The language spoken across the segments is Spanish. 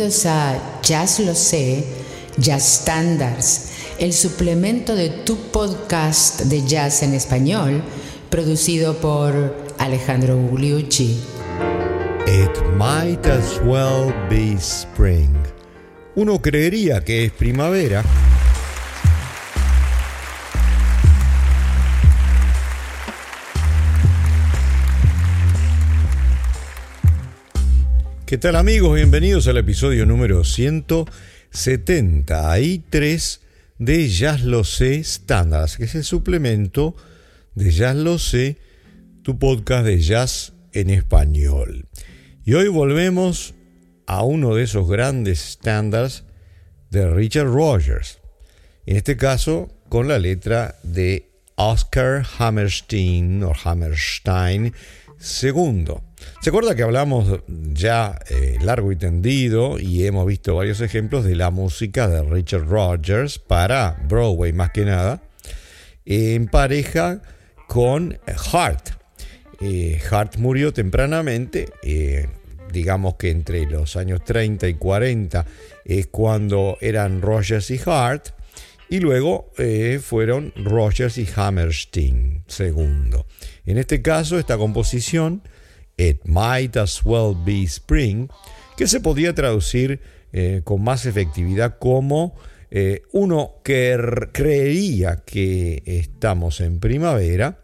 Bienvenidos a Jazz Lo Sé, Jazz Standards, el suplemento de tu podcast de jazz en español, producido por Alejandro Gugliucci. It might as well be spring. Uno creería que es primavera. ¿Qué tal amigos? Bienvenidos al episodio número 170 y 3 de Jazz Lo Sé Standards, que es el suplemento de Jazz Lo Sé, tu podcast de jazz en español. Y hoy volvemos a uno de esos grandes standards de Richard Rogers. En este caso, con la letra de Oscar Hammerstein o Hammerstein II. ¿Se acuerda que hablamos ya eh, largo y tendido y hemos visto varios ejemplos de la música de Richard Rogers para Broadway más que nada, en pareja con Hart? Eh, Hart murió tempranamente, eh, digamos que entre los años 30 y 40 es cuando eran Rogers y Hart, y luego fueron Rogers y Hammerstein segundo. En este caso, esta composición It Might As Well Be Spring, que se podía traducir eh, con más efectividad como eh, uno que creería que estamos en primavera,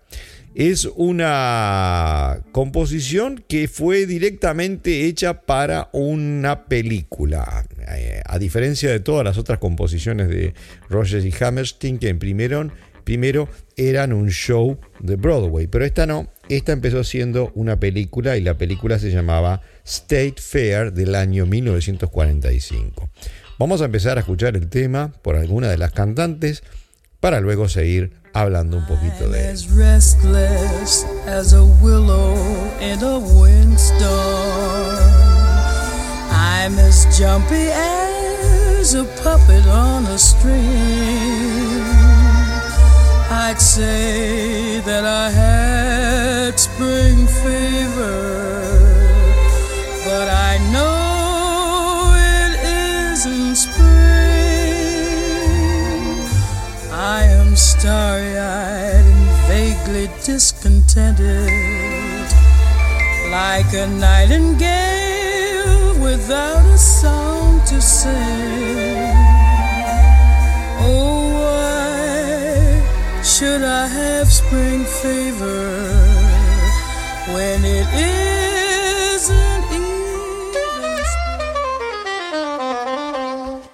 es una composición que fue directamente hecha para una película, eh, a diferencia de todas las otras composiciones de Rogers y Hammerstein que imprimieron primero eran un show de Broadway, pero esta no, esta empezó siendo una película y la película se llamaba State Fair del año 1945. Vamos a empezar a escuchar el tema por alguna de las cantantes para luego seguir hablando un poquito de él. I'd say that I had spring fever, but I know it isn't spring. I am starry eyed and vaguely discontented, like a nightingale without a song to sing. Spring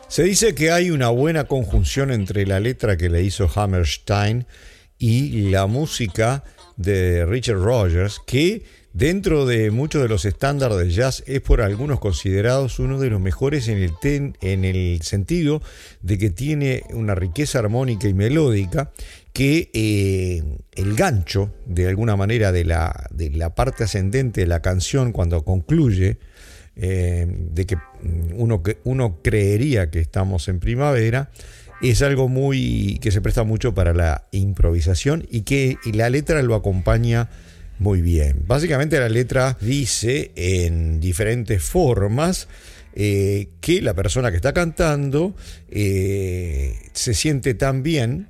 Se dice que hay una buena conjunción entre la letra que le hizo Hammerstein y la música de Richard Rogers, que Dentro de muchos de los estándares de jazz es por algunos considerados uno de los mejores en el, en el sentido de que tiene una riqueza armónica y melódica que eh, el gancho de alguna manera de la, de la, parte ascendente de la canción cuando concluye, eh, de que uno, uno creería que estamos en primavera, es algo muy que se presta mucho para la improvisación y que la letra lo acompaña muy bien. Básicamente la letra dice en diferentes formas eh, que la persona que está cantando se siente tan bien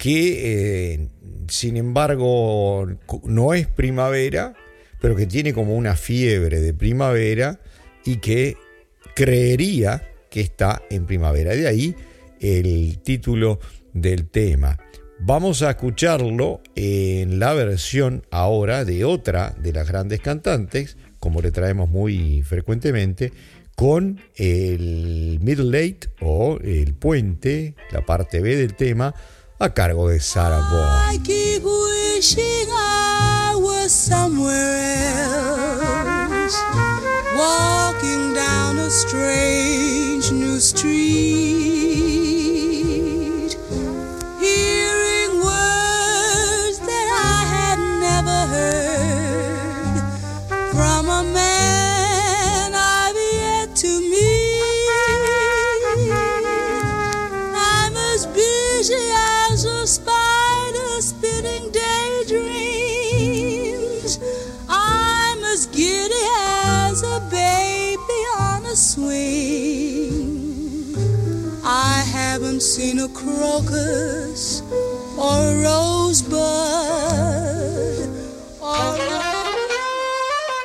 que eh, sin embargo no es primavera, pero que tiene como una fiebre de primavera y que creería que está en primavera. De ahí el título del tema. Vamos a escucharlo en la versión ahora de otra de las grandes cantantes, como le traemos muy frecuentemente, con el middle late o el puente, la parte B del tema, a cargo de Sarah Vaughan. I keep wishing I was somewhere else, walking down a strange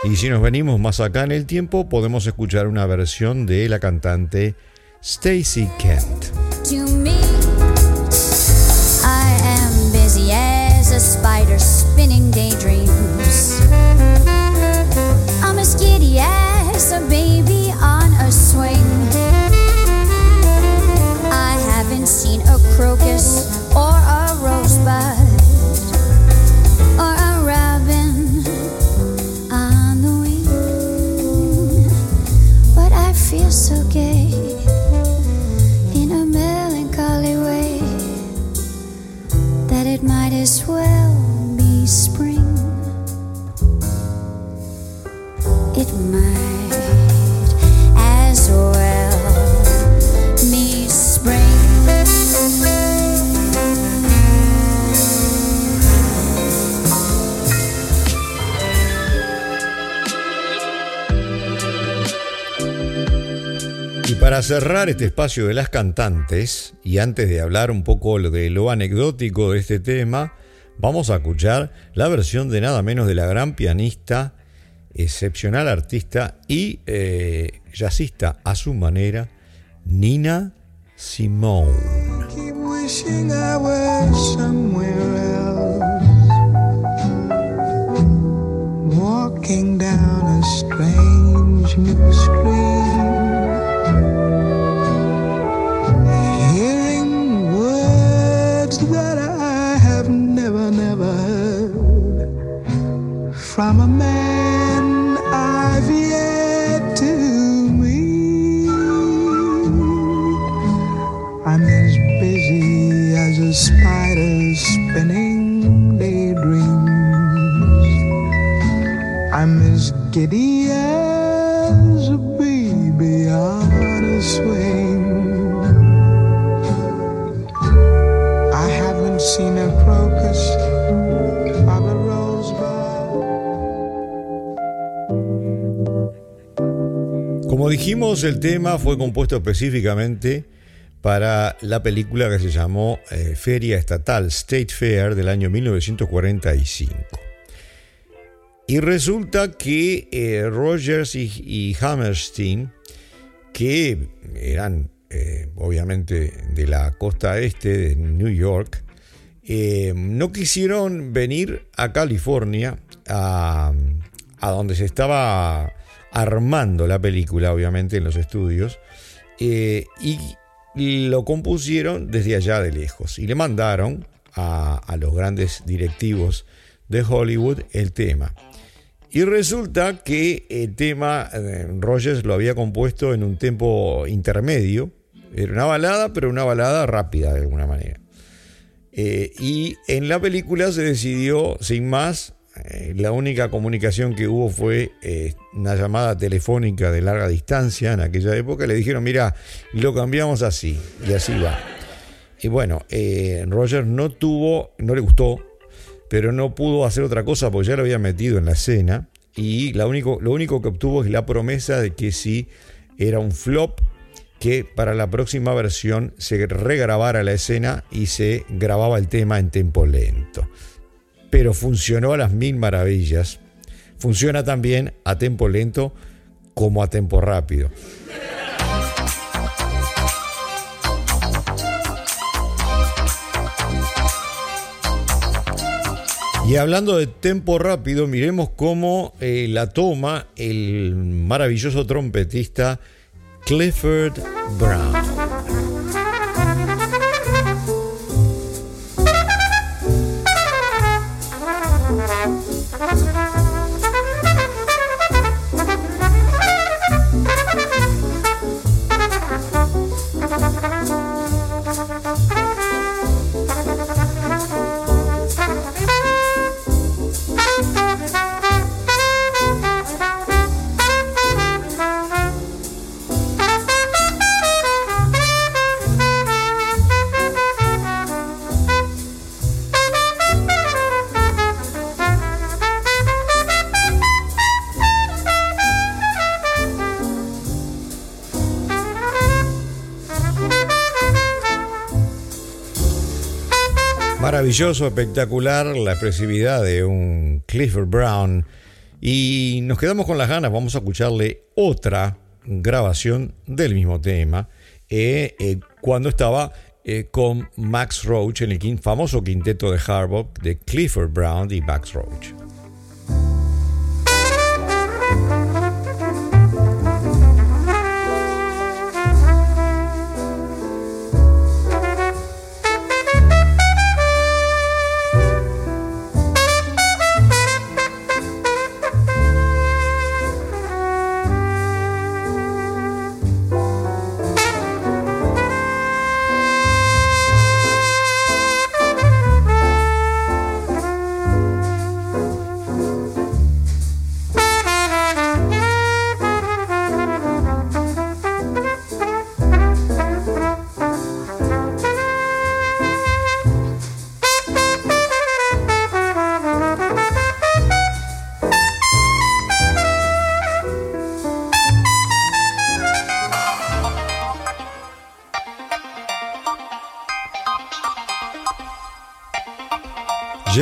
Y si nos venimos más acá en el tiempo, podemos escuchar una versión de la cantante Stacy Kent. Might as well be spring. It might para cerrar este espacio de las cantantes, y antes de hablar un poco de lo anecdótico de este tema, vamos a escuchar la versión de nada menos de la gran pianista, excepcional artista y eh, jazzista a su manera, Nina Simone. Walking down a strange. El tema fue compuesto específicamente para la película que se llamó eh, Feria Estatal, State Fair, del año 1945. Y resulta que eh, Rogers y, Hammerstein, que eran eh, obviamente de la costa este de New York, no quisieron venir a California, a donde se estaba armando la película, obviamente, en los estudios, eh, y lo compusieron desde allá de lejos. Y le mandaron a, los grandes directivos de Hollywood el tema. Y resulta que el tema eh, Rogers lo había compuesto en un tiempo intermedio. Era una balada, pero una balada rápida de alguna manera. Eh, y en la película se decidió, sin más, eh, la única comunicación que hubo fue eh, una llamada telefónica de larga distancia en aquella época. Le dijeron, mira, lo cambiamos así, y así va. Y bueno, eh, Roger no tuvo, no le gustó, pero no pudo hacer otra cosa porque ya lo había metido en la escena. Y lo único, que obtuvo es la promesa de que si era un flop, que para la próxima versión se regrabara la escena y se grababa el tema en tempo lento pero funcionó a las mil maravillas. Funciona también a tempo lento como a tempo rápido. Y hablando de tempo rápido, miremos cómo eh, la toma el maravilloso trompetista Clifford Brown. Maravilloso, espectacular, la expresividad de un Clifford Brown. Y nos quedamos con las ganas, vamos a escucharle otra grabación del mismo tema, eh, eh, cuando estaba eh, con Max Roach en el famoso quinteto de Harbaugh de Clifford Brown y Max Roach.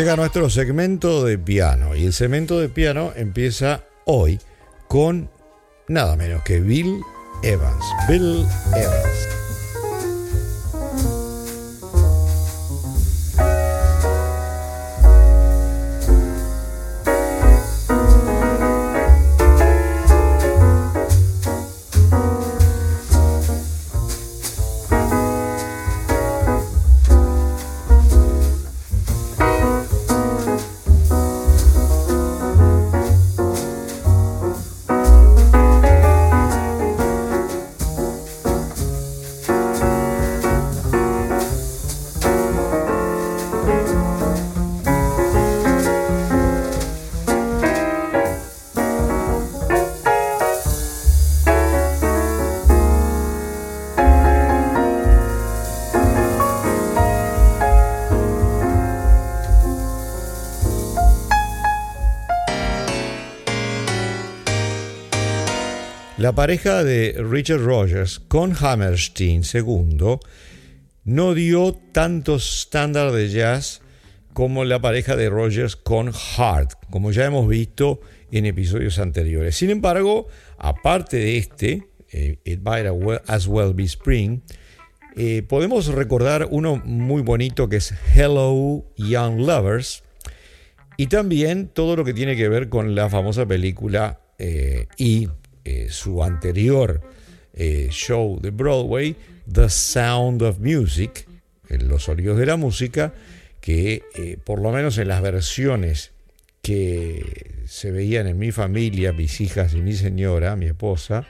Llega nuestro segmento de piano y el segmento de piano empieza hoy con nada menos que Bill Evans. Bill Evans. La pareja de Richard Rogers con Hammerstein II no dio tantos estándares de jazz como la pareja de Rogers con Hart, como ya hemos visto en episodios anteriores. Sin embargo, aparte de este, eh, It Might As Well Be Spring, eh, podemos recordar uno muy bonito que es Hello Young Lovers y también todo lo que tiene que ver con la famosa película eh, y eh, su anterior eh, show de Broadway, The Sound of Music, los sonidos de la música, que eh, por lo menos en las versiones que se veían en mi familia, mis hijas y mi señora, mi esposa,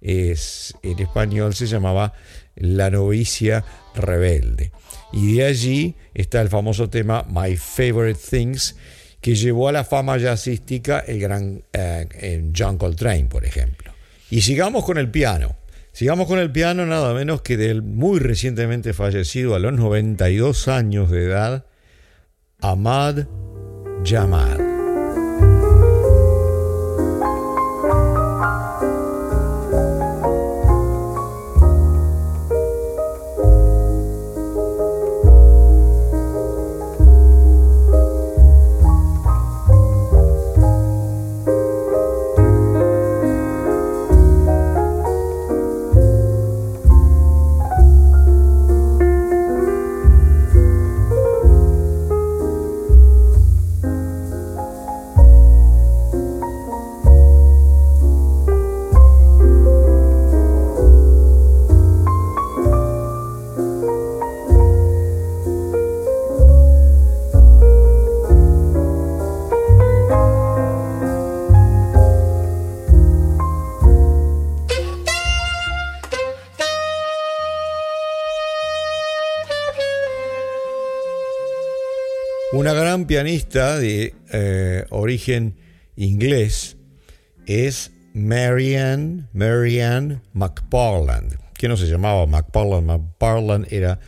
es, en español se llamaba La novicia rebelde. Y de allí está el famoso tema My Favorite Things, que llevó a la fama jazzística el gran eh, John Coltrane, por ejemplo. Y sigamos con el piano. Sigamos con el piano nada menos que del muy recientemente fallecido a los 92 años de edad, Ahmad Jamal. Pianista de eh, origen inglés es Marianne, Marianne McParland, que no se llamaba McParland, McParland era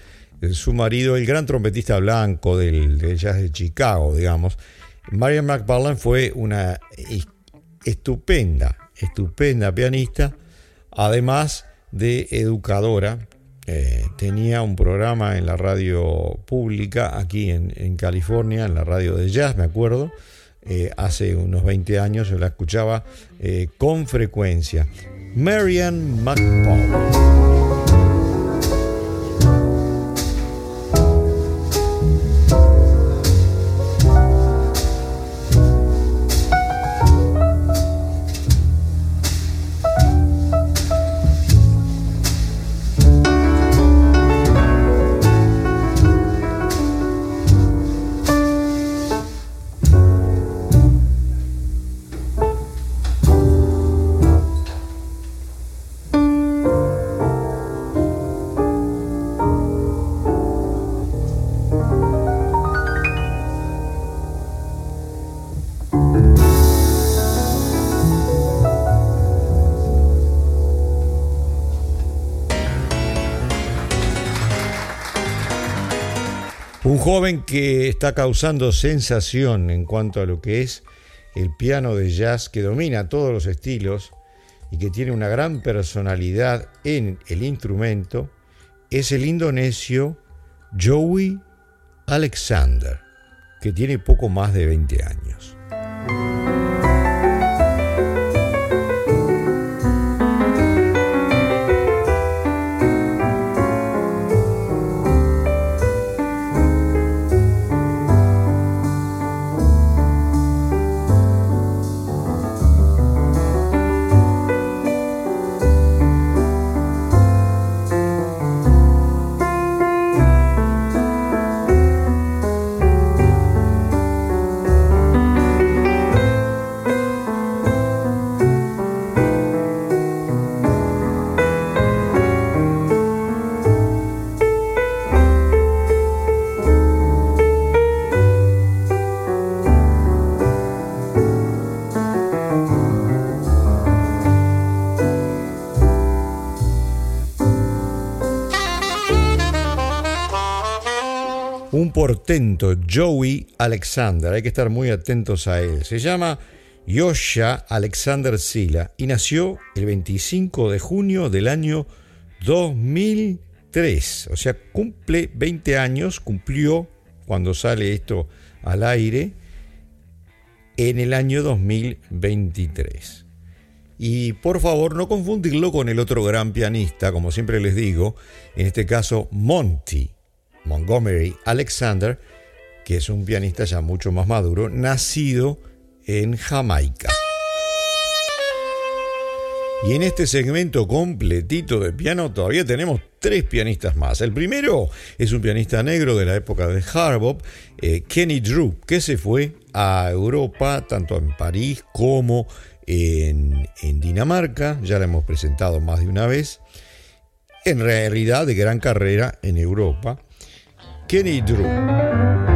su marido, el gran trompetista blanco del, de Chicago, digamos. Marianne McParland fue una estupenda, estupenda pianista, además de educadora, eh, tenía un programa en la radio pública aquí en, California, en la radio de jazz, me acuerdo. Eh, hace unos 20 años yo la escuchaba eh, con frecuencia. Marian McPaul. Joven que está causando sensación en cuanto a lo que es el piano de jazz, que domina todos los estilos y que tiene una gran personalidad en el instrumento, es el indonesio Joey Alexander, que tiene poco más de 20 años. Portento Joey Alexander, hay que estar muy atentos a él. Se llama Yosha Alexander Sila y nació el 25 de junio del año 2003, o sea, cumple 20 años, cumplió cuando sale esto al aire en el año 2023. Y por favor no confundirlo con el otro gran pianista, como siempre les digo, en este caso Monty Montgomery Alexander, que es un pianista ya mucho más maduro, nacido en Jamaica. Y en este segmento completito de piano todavía tenemos tres pianistas más. El primero es un pianista negro de la época de Harbop, eh, Kenny Drew, que se fue a Europa, tanto en París como en, en Dinamarca. Ya lo hemos presentado más de una vez. En realidad de gran carrera en Europa. Kenny Drew.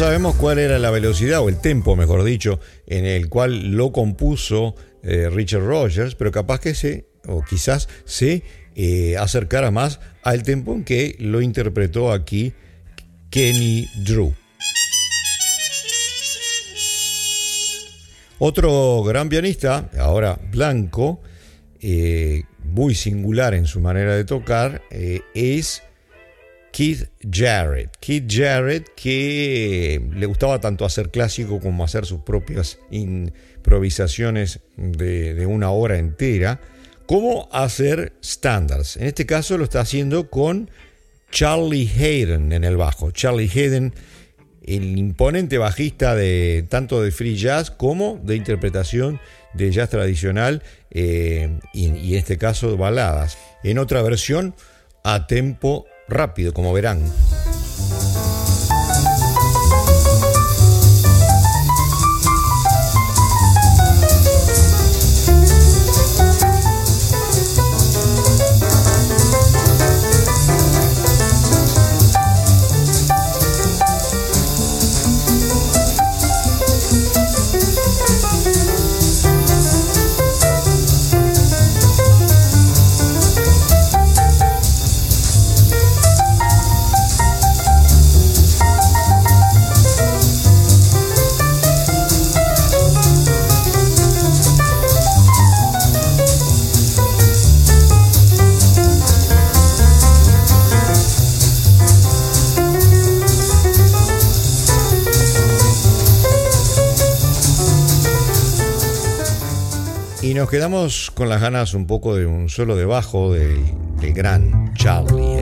Sabemos cuál era la velocidad o el tempo, mejor dicho, en el cual lo compuso eh, Richard Rogers, pero capaz que se, o quizás se eh, acercara más al tempo en que lo interpretó aquí Kenny Drew. Otro gran pianista, ahora blanco, eh, muy singular en su manera de tocar, es Keith Jarrett. Keith Jarrett que le gustaba tanto hacer clásico como hacer sus propias improvisaciones de, una hora entera, como hacer standards. En este caso lo está haciendo con Charlie Hayden en el bajo. Charlie Hayden el imponente bajista de tanto de free jazz como de interpretación de jazz tradicional eh, y, y en este caso baladas. En otra versión a tempo rápido, como verán. Quedamos con las ganas un poco de un solo debajo del, del gran Charlie.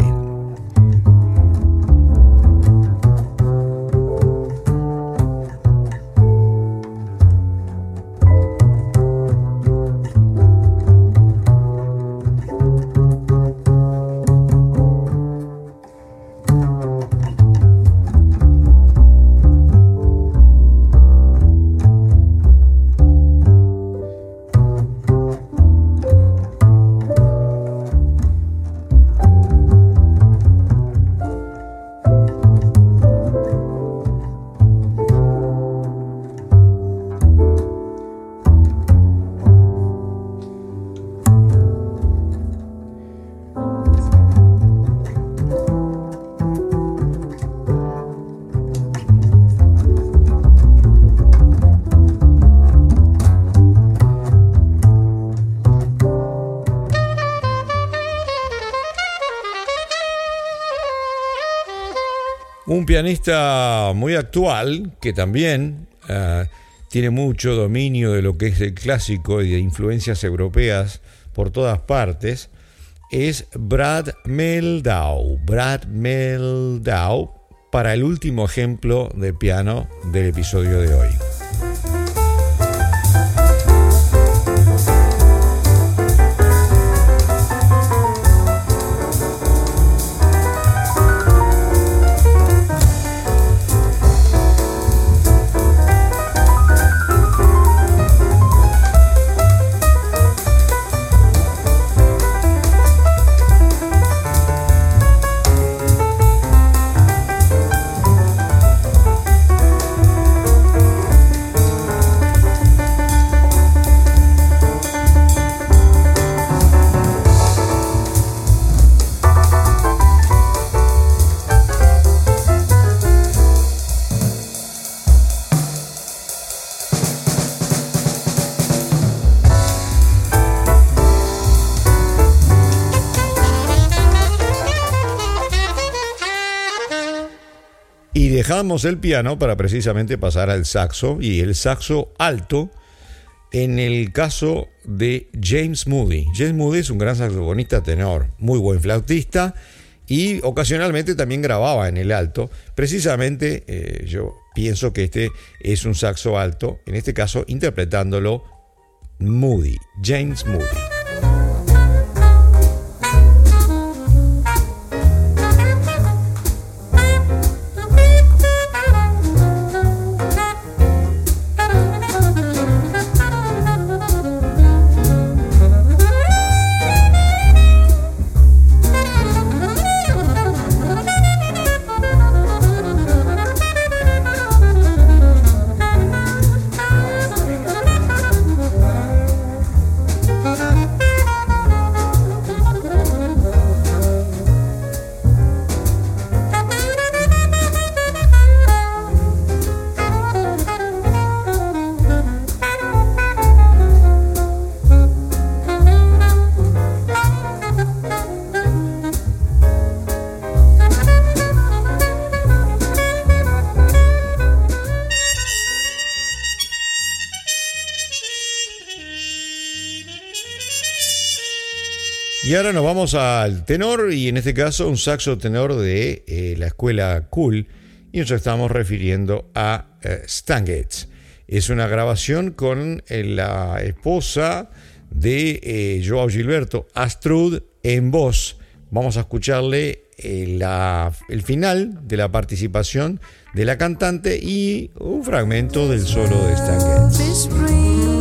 Pianista muy actual que también eh, tiene mucho dominio de lo que es el clásico y de influencias europeas por todas partes, es Brad Meldau. Brad Meldau para el último ejemplo de piano del episodio de hoy. El piano para precisamente pasar al saxo y el saxo alto en el caso de James Moody. James Moody es un gran saxofonista tenor, muy buen flautista y ocasionalmente también grababa en el alto. Precisamente eh, yo pienso que este es un saxo alto, en este caso interpretándolo Moody, James Moody. Y ahora nos vamos al tenor y en este caso un saxo tenor de eh, la escuela Cool y nos estamos refiriendo a eh. Es una grabación con eh, la esposa de eh, Joao Gilberto, Astrud, en voz. Vamos a escucharle el final de la participación de la cantante y un fragmento del solo de Stan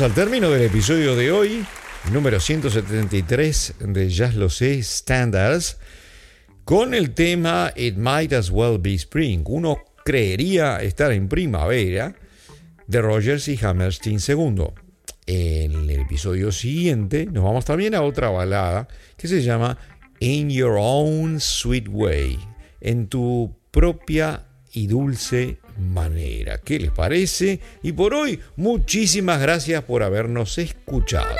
al término del episodio de hoy, número 173 de Jazz Lo Sé Standards, con el tema It Might As Well Be Spring. Uno creería estar en primavera de Rogers y Hammerstein II. En el episodio siguiente nos vamos también a otra balada que se llama In Your Own Sweet Way, en tu propia y dulce manera. ¿Qué les parece? Y por hoy, muchísimas gracias por habernos escuchado.